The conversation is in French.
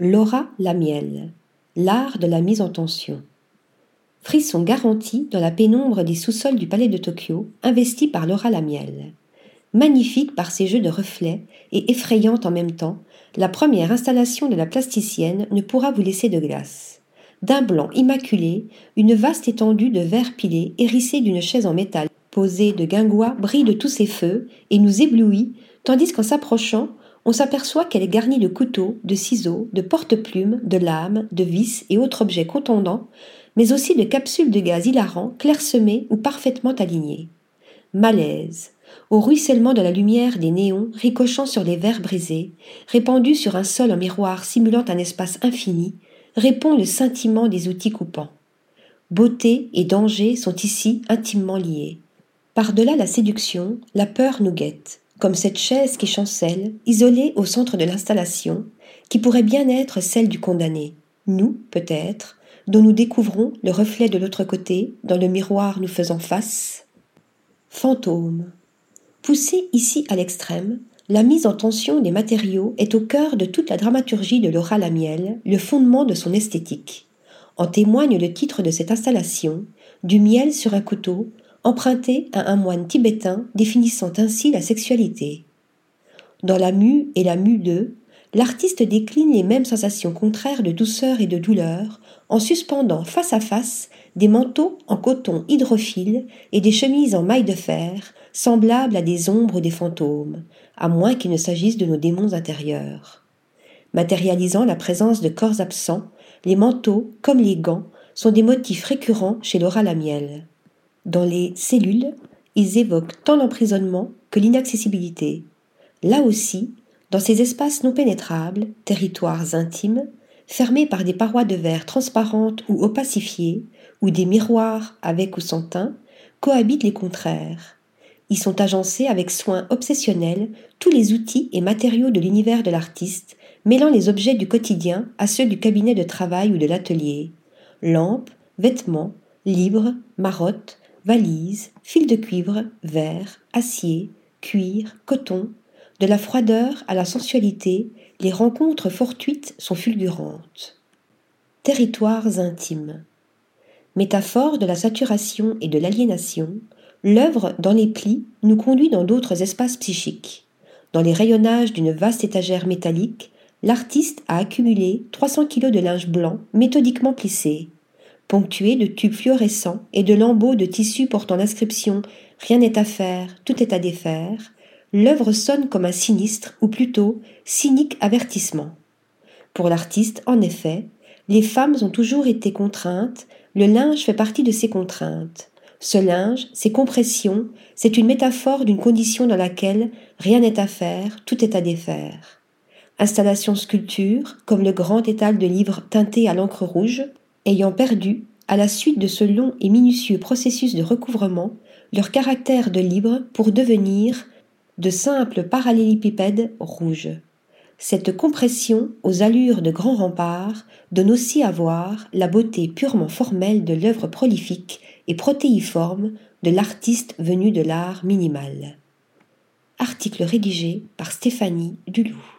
Laura Lamiel, l'art de la mise en tension. Frisson garanti dans la pénombre des sous-sols du palais de Tokyo, investi par Laura Lamiel. Magnifique par ses jeux de reflets et effrayante en même temps, la première installation de la plasticienne ne pourra vous laisser de glace. D'un blanc immaculé, une vaste étendue de verre pilé hérissée d'une chaise en métal posée de guingois brille de tous ses feux et nous éblouit, tandis qu'en s'approchant, on s'aperçoit qu'elle est garnie de couteaux, de ciseaux, de porte-plumes, de lames, de vis et autres objets contondants, mais aussi de capsules de gaz hilarants, clairsemées ou parfaitement alignées. Malaise, au ruissellement de la lumière des néons ricochant sur les verres brisés, répandus sur un sol en miroir simulant un espace infini, répond le scintillement des outils coupants. Beauté et danger sont ici intimement liés. Par-delà la séduction, la peur nous guette comme cette chaise qui chancelle, isolée au centre de l'installation, qui pourrait bien être celle du condamné, nous, peut-être, dont nous découvrons le reflet de l'autre côté, dans le miroir nous faisant face. Fantôme. Poussée ici à l'extrême, la mise en tension des matériaux est au cœur de toute la dramaturgie de Laura Lamiel, le fondement de son esthétique. En témoigne le titre de cette installation, Du miel sur un couteau, emprunté à un moine tibétain définissant ainsi la sexualité. Dans la mue et la mue 2, l'artiste décline les mêmes sensations contraires de douceur et de douleur en suspendant face à face des manteaux en coton hydrophile et des chemises en maille de fer, semblables à des ombres des fantômes, à moins qu'il ne s'agisse de nos démons intérieurs. Matérialisant la présence de corps absents, les manteaux, comme les gants, sont des motifs récurrents chez Laura Lamiel. Dans les cellules, ils évoquent tant l'emprisonnement que l'inaccessibilité. Là aussi, dans ces espaces non pénétrables, territoires intimes, fermés par des parois de verre transparentes ou opacifiées, ou des miroirs avec ou sans teint, cohabitent les contraires. Y sont agencés avec soin obsessionnel tous les outils et matériaux de l'univers de l'artiste, mêlant les objets du quotidien à ceux du cabinet de travail ou de l'atelier. Lampes, vêtements, livres, marottes, valises, fils de cuivre, verre, acier, cuir, coton, de la froideur à la sensualité, les rencontres fortuites sont fulgurantes. Territoires intimes. Métaphore de la saturation et de l'aliénation, l'œuvre dans les plis nous conduit dans d'autres espaces psychiques. Dans les rayonnages d'une vaste étagère métallique, l'artiste a accumulé 300 kilos de linge blanc méthodiquement plissé, ponctué de tubes fluorescents et de lambeaux de tissu portant l'inscription Rien n'est à faire, tout est à défaire, l'œuvre sonne comme un sinistre, ou plutôt cynique avertissement. Pour l'artiste, en effet, les femmes ont toujours été contraintes, le linge fait partie de ces contraintes. Ce linge, ces compressions, c'est une métaphore d'une condition dans laquelle rien n'est à faire, tout est à défaire. Installation sculpture, comme le grand étal de livres teintés à l'encre rouge, ayant perdu, à la suite de ce long et minutieux processus de recouvrement, leur caractère de libre pour devenir de simples parallélépipèdes rouges. Cette compression aux allures de grands remparts donne aussi à voir la beauté purement formelle de l'œuvre prolifique et protéiforme de l'artiste venu de l'art minimal. Article rédigé par Stéphanie Dulou.